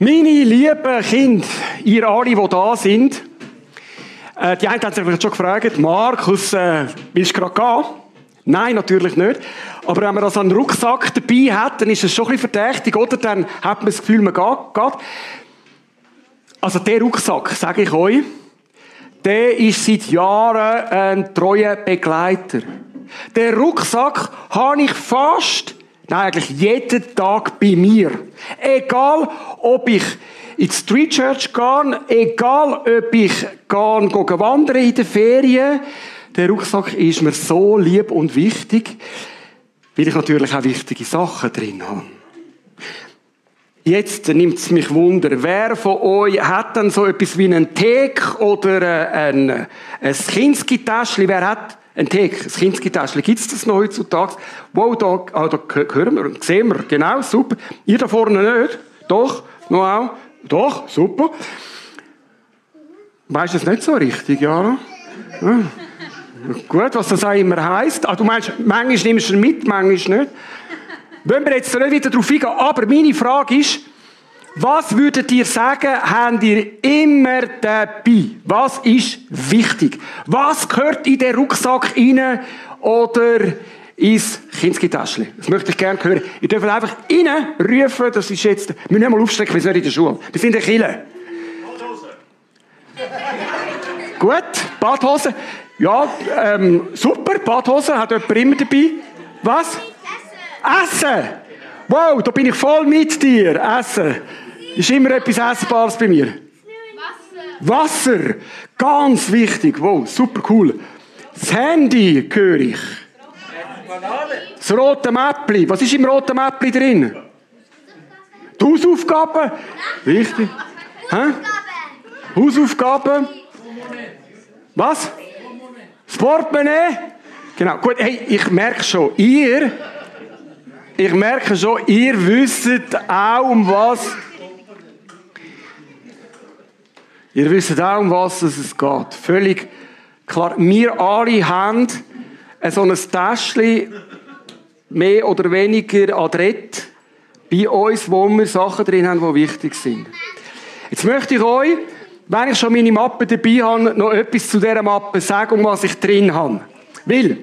Meine lieben Kinder, ihr alle, die da sind, äh, die einen haben sich vielleicht schon gefragt, Markus, äh, willst du gerade gehen? Nein, natürlich nicht. Aber wenn man also einen Rucksack dabei hat, dann ist es schon ein bisschen verdächtig, oder? Dann hat man das Gefühl, man geht. Also der Rucksack, sage ich euch, der ist seit Jahren ein treuer Begleiter. Der Rucksack habe ich fast, nein, eigentlich jeden Tag bei mir. Egal, ob ich in die Street Church gehe, egal, ob ich gehe, wandern in den Ferien, der Rucksack ist mir so lieb und wichtig, weil ich natürlich auch wichtige Sachen drin habe. Jetzt nimmt es mich Wunder, wer von euch hat dann so etwas wie einen Teek oder ein, ein Kinski-Täschchen? Wer hat ein Teek, ein Kinski-Täschchen? Gibt es das noch heutzutage? Wow, da, ah, da hören wir, sehen wir, genau, super. Ihr da vorne nicht? Doch, noch auch? Doch, super. Weißt du das nicht so richtig, ja? ja. Gut, was das auch immer heisst. Ah, du meinst, manchmal nimmst du ihn mit, manchmal nicht. Wollen wir jetzt nicht wieder darauf eingehen. Aber meine Frage ist, was würdet ihr sagen, habt ihr immer dabei? Was ist wichtig? Was gehört in den Rucksack rein oder ins Kindsgitäschchen? Das möchte ich gerne hören. Ihr dürft einfach reinrufen, das ist jetzt, wir müssen nicht mal aufstrecken, wir sind nicht in der Schule. Wir sind in Kille. Badhose. Gut, Badhose. Ja, ähm, super, Badhose hat jemand immer dabei. Was? Essen. Wow, da bin ich voll mit dir. Essen. Ist immer etwas Essbares bei mir. Wasser. Wasser. Ganz wichtig. Wow, super cool. Das Handy höre ich. Das rote Mäppli. Was ist im roten Mäppli drin? Die Hausaufgaben. Wichtig. Hä? Hausaufgaben. Was? Das Portemonnaie. Genau. Gut, hey, ich merke schon, ihr ich merke schon, ihr wisst auch, um was. Ihr wisst auch, um was es geht. Völlig klar. Wir alle haben so ein Täschchen, mehr oder weniger adrett, bei uns, wo wir Sachen drin haben, die wichtig sind. Jetzt möchte ich euch, wenn ich schon meine Mappe dabei habe, noch etwas zu dieser Mappe sagen, um was ich drin habe. Weil,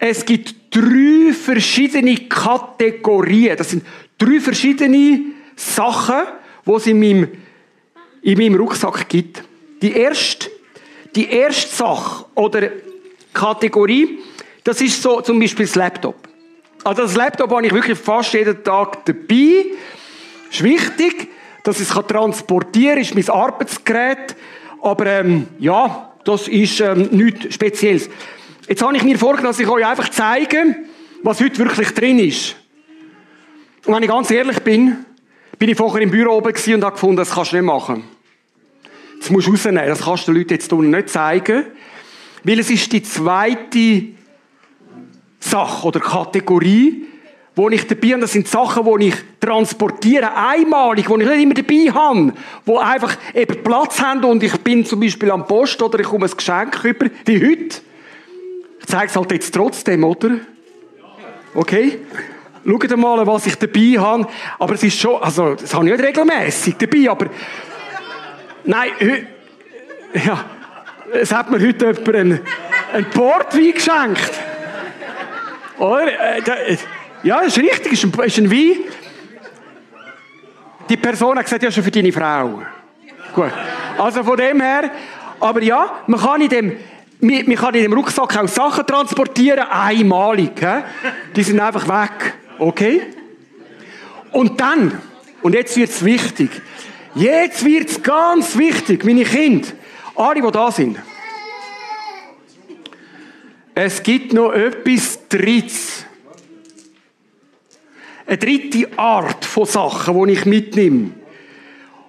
es gibt drei verschiedene Kategorien. Das sind drei verschiedene Sachen, die es in meinem, in meinem Rucksack gibt. Die erste, die erste Sache oder Kategorie, das ist so zum Beispiel das Laptop. Also das Laptop habe ich wirklich fast jeden Tag dabei. Ist wichtig, dass ich es transportieren kann, ist mein Arbeitsgerät. Aber ähm, ja, das ist ähm, nichts Spezielles. Jetzt habe ich mir vorgenommen, dass ich euch einfach zeige, was heute wirklich drin ist. Und wenn ich ganz ehrlich bin, bin ich vorher im Büro oben und habe gefunden, das kannst du nicht machen. Das musst du rausnehmen. Das kannst du den Leuten jetzt unten nicht zeigen. Weil es ist die zweite Sache oder Kategorie, wo ich dabei habe. Das sind Sachen, die ich transportiere, einmalig, die ich nicht immer dabei habe. Die einfach eben Platz haben und ich bin zum Beispiel am Post oder ich komme ein Geschenk über, wie heute. Ich zeige es halt jetzt trotzdem, oder? Okay? Schaut mal, was ich dabei habe. Aber es ist schon, also, das habe ich nicht regelmäßig dabei, aber, nein, ja, es hat mir heute jemand einen, einen Portwein geschenkt. Oder? Äh, ja, das ist richtig, ist ein, ist ein Wein. Die Person hat gesagt, ja, schon für deine Frau. Gut. Also von dem her, aber ja, man kann in dem, man kann in dem Rucksack auch Sachen transportieren, einmalig. He? Die sind einfach weg. Okay? Und dann, und jetzt wird's wichtig. Jetzt wird's ganz wichtig, meine Kinder. Alle, die da sind. Es gibt noch etwas Drittes. Eine dritte Art von Sachen, die ich mitnehme.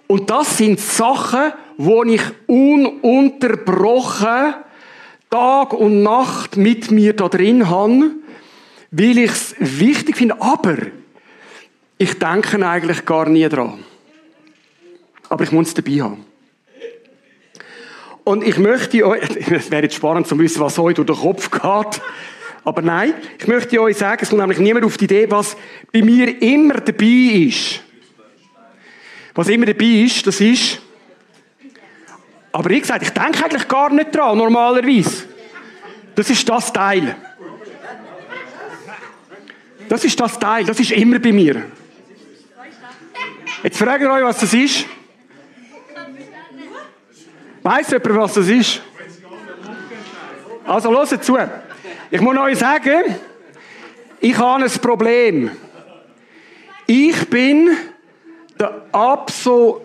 Und das sind Sachen, die ich ununterbrochen Tag und Nacht mit mir da drin habe, weil ich es wichtig finde, aber ich denke eigentlich gar nie dran. Aber ich muss es dabei haben. Und ich möchte euch, es wäre jetzt spannend zu wissen, was euch durch den Kopf geht, aber nein, ich möchte euch sagen, es kommt nämlich niemand auf die Idee, was bei mir immer dabei ist. Was immer dabei ist, das ist. Aber ich gesagt, ich denke eigentlich gar nicht dran, normalerweise. Das ist das Teil. Das ist das Teil, das ist immer bei mir. Jetzt fragt ihr euch, was das ist. Weiss jemand, was das ist? Also, hört zu. Ich muss euch sagen, ich habe ein Problem. Ich bin der absolute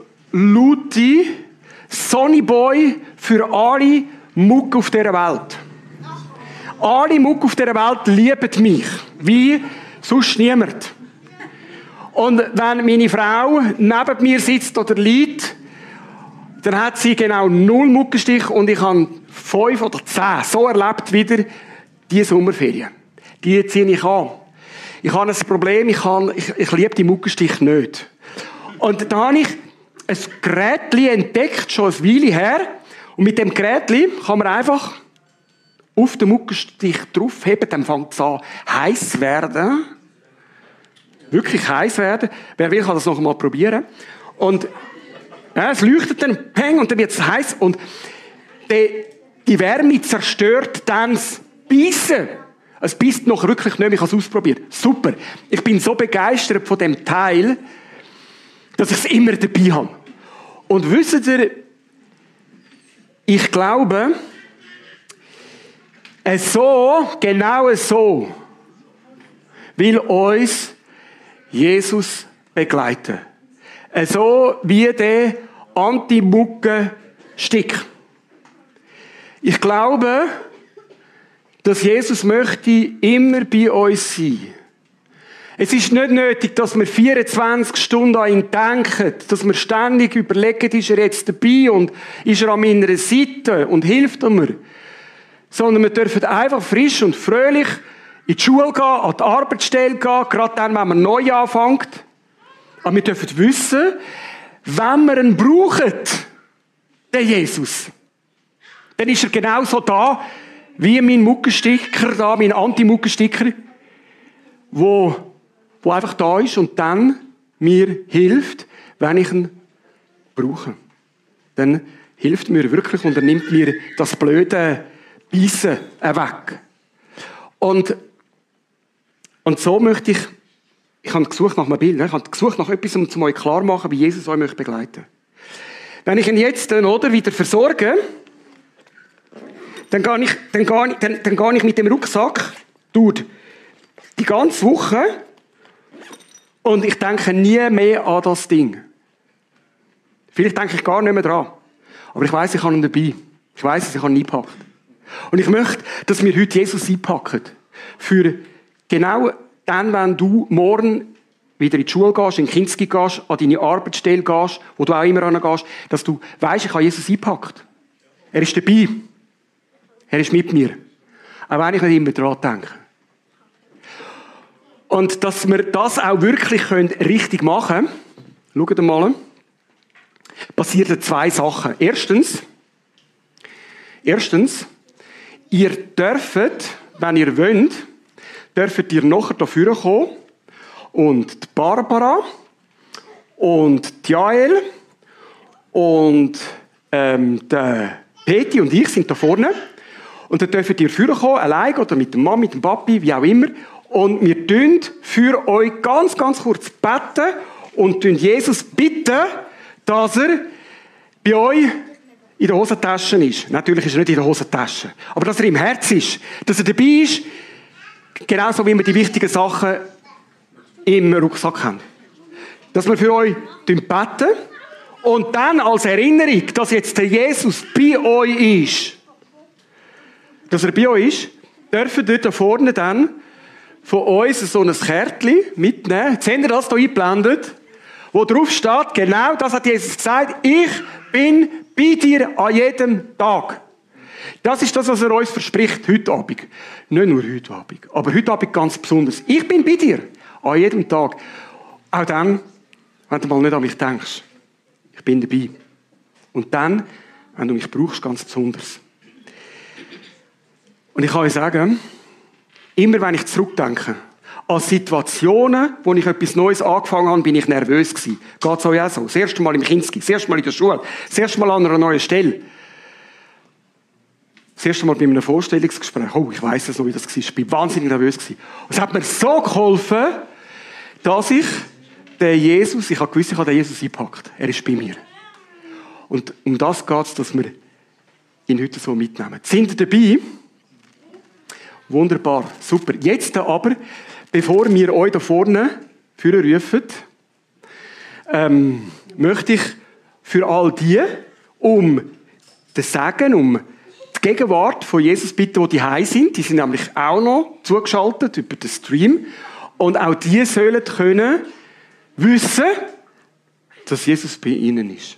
Sonnyboy für alle Muck auf dieser Welt. Alle Muck auf dieser Welt lieben mich. Wie sonst niemand. Und wenn meine Frau neben mir sitzt oder liegt, dann hat sie genau null Muckenstich und ich habe fünf oder zehn. So erlebt wieder die Sommerferien. Die ziehe ich an. Ich habe ein Problem, ich, habe, ich, ich liebe die Muckenstich nicht. Und da habe ich ein Gerät entdeckt, schon ein Weile her. Und mit dem Gerät kann man einfach auf den Muckenstich draufheben, dann fängt es an heiß werden. Wirklich heiß werden. Wer will, kann das noch einmal probieren. Und ja, es leuchtet dann, peng, und dann wird es heiß. Und die, die Wärme zerstört dann das Beißen. Es beißt noch wirklich nicht, ich habe es ausprobiert. Super. Ich bin so begeistert von dem Teil, dass ich es immer dabei habe. Und wisst ihr, ich glaube, so, genau so, will uns Jesus begleiten. So wie der Anti-Mucke-Stick. Ich glaube, dass Jesus möchte immer bei uns sein. Es ist nicht nötig, dass wir 24 Stunden an ihn denken, dass wir ständig überlegen, ist er jetzt dabei und ist er an meiner Seite und hilft er mir. Sondern wir dürfen einfach frisch und fröhlich in die Schule gehen, an die Arbeitsstelle gehen, gerade dann, wenn man neu anfängt. Aber wir dürfen wissen, wenn wir ihn brauchen, den Jesus, dann ist er genauso da, wie mein Muckensticker da, mein Anti-Muckensticker, wo wo einfach da ist und dann mir hilft, wenn ich ihn brauche. Dann hilft mir wirklich und er nimmt mir das blöde Beißen weg. Und, und so möchte ich, ich habe gesucht nach einem Bild, ne? ich habe gesucht nach etwas, um zu euch klar machen, wie Jesus euch möchte begleiten. Wenn ich ihn jetzt dann, oder, wieder versorge, dann gehe ich, dann gehe ich, dann, dann gehe ich mit dem Rucksack durch die ganze Woche und ich denke nie mehr an das Ding. Vielleicht denke ich gar nicht mehr dran. Aber ich weiß, ich habe ihn dabei. Ich weiß, ich habe ihn eingepackt. Und ich möchte, dass wir heute Jesus einpacken. Für genau dann, wenn du morgen wieder in die Schule gehst, in Kinski gehst, an deine Arbeitsstelle gehst, wo du auch immer gehst, dass du weißt, ich habe Jesus eingepackt. Er ist dabei. Er ist mit mir. Auch wenn ich nicht immer dran denke. Und dass wir das auch wirklich richtig machen können, schaut mal, passieren zwei Sachen. Erstens, erstens, ihr dürft, wenn ihr wollt, dürft ihr nachher dafür kommen und die Barbara und die Jael und ähm, der Peti und ich sind da vorne. Und dann dürft ihr führen kommen, allein oder mit dem Mann, mit dem Papi, wie auch immer. Und wir tun für euch ganz, ganz kurz beten und tun Jesus bitten, dass er bei euch in der Hosentasche ist. Natürlich ist er nicht in der Hosentasche. Aber dass er im Herz ist. Dass er dabei ist. Genauso wie wir die wichtigen Sachen im Rucksack haben. Dass wir für euch beten. Und dann als Erinnerung, dass jetzt der Jesus bei euch ist. Dass er bei euch ist, dürfen dort da vorne dann von uns so ein Kärtchen mitnehmen. Jetzt habt ihr das hier eingeblendet, wo drauf steht, genau das hat Jesus gesagt, ich bin bei dir an jedem Tag. Das ist das, was er uns verspricht heute Abend. Nicht nur heute Abend, aber heute Abend ganz besonders. Ich bin bei dir an jedem Tag. Auch dann, wenn du mal nicht an mich denkst. Ich bin dabei. Und dann, wenn du mich brauchst, ganz besonders. Und ich kann euch sagen, Immer wenn ich zurückdenke An Situationen, wo ich etwas Neues angefangen habe, bin ich nervös gewesen. Geht euch auch so? Das erste Mal im Kinski, das erste Mal in der Schule, das erste Mal an einer neuen Stelle. Das erste Mal bei einem Vorstellungsgespräch. Oh, ich weiss es noch, wie das war. Ich bin wahnsinnig nervös es hat mir so geholfen, dass ich den Jesus, ich habe gewusst, ich habe den Jesus eingepackt. Er ist bei mir. Und um das geht es, dass wir ihn heute so mitnehmen. Sind ihr dabei? Wunderbar, super. Jetzt aber, bevor wir euch da vorne führen rufen, ähm, möchte ich für all die um das Sagen, um Gegenwart von Jesus bitten, die die sind. Die sind nämlich auch noch zugeschaltet über den Stream. Und auch die sollen können wissen, dass Jesus bei ihnen ist.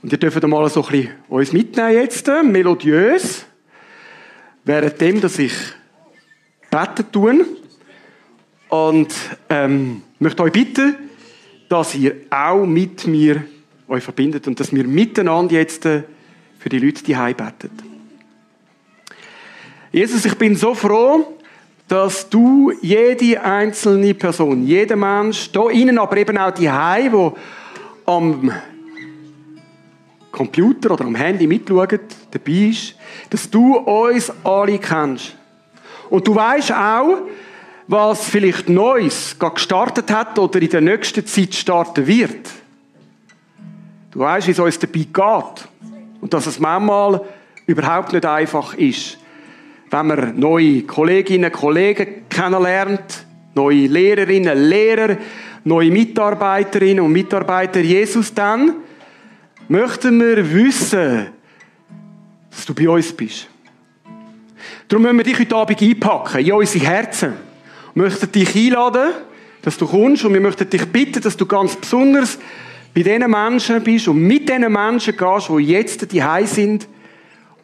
Und ihr dürft mal so ein bisschen uns mitnehmen jetzt, melodiös, währenddem, dass ich beten tun. Und ähm, möchte euch bitten, dass ihr auch mit mir euch verbindet und dass wir miteinander jetzt äh, für die Leute die betet. Jesus, ich bin so froh, dass du jede einzelne Person, jeder Mensch, da innen aber eben auch die Hai, wo am Computer oder am Handy mitschauen, dabei ist, dass du uns alle kennst. Und du weißt auch, was vielleicht Neues gestartet hat oder in der nächsten Zeit starten wird. Du weißt, wie es uns dabei geht. Und dass es manchmal überhaupt nicht einfach ist wenn man neue Kolleginnen und Kollegen kennenlernt, neue Lehrerinnen, Lehrer, neue Mitarbeiterinnen und Mitarbeiter Jesus dann, möchten wir wissen, dass du bei uns bist. Darum müssen wir dich heute Abend einpacken, in unsere Herzen. Wir möchten dich einladen, dass du kommst und wir möchten dich bitten, dass du ganz besonders bei diesen Menschen bist und mit diesen Menschen gehst, die jetzt die sind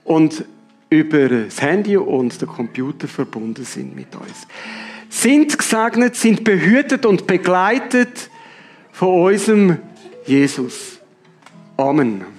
und über das Handy und den Computer verbunden sind mit uns. Sind gesegnet, sind behütet und begleitet von unserem Jesus. Amen.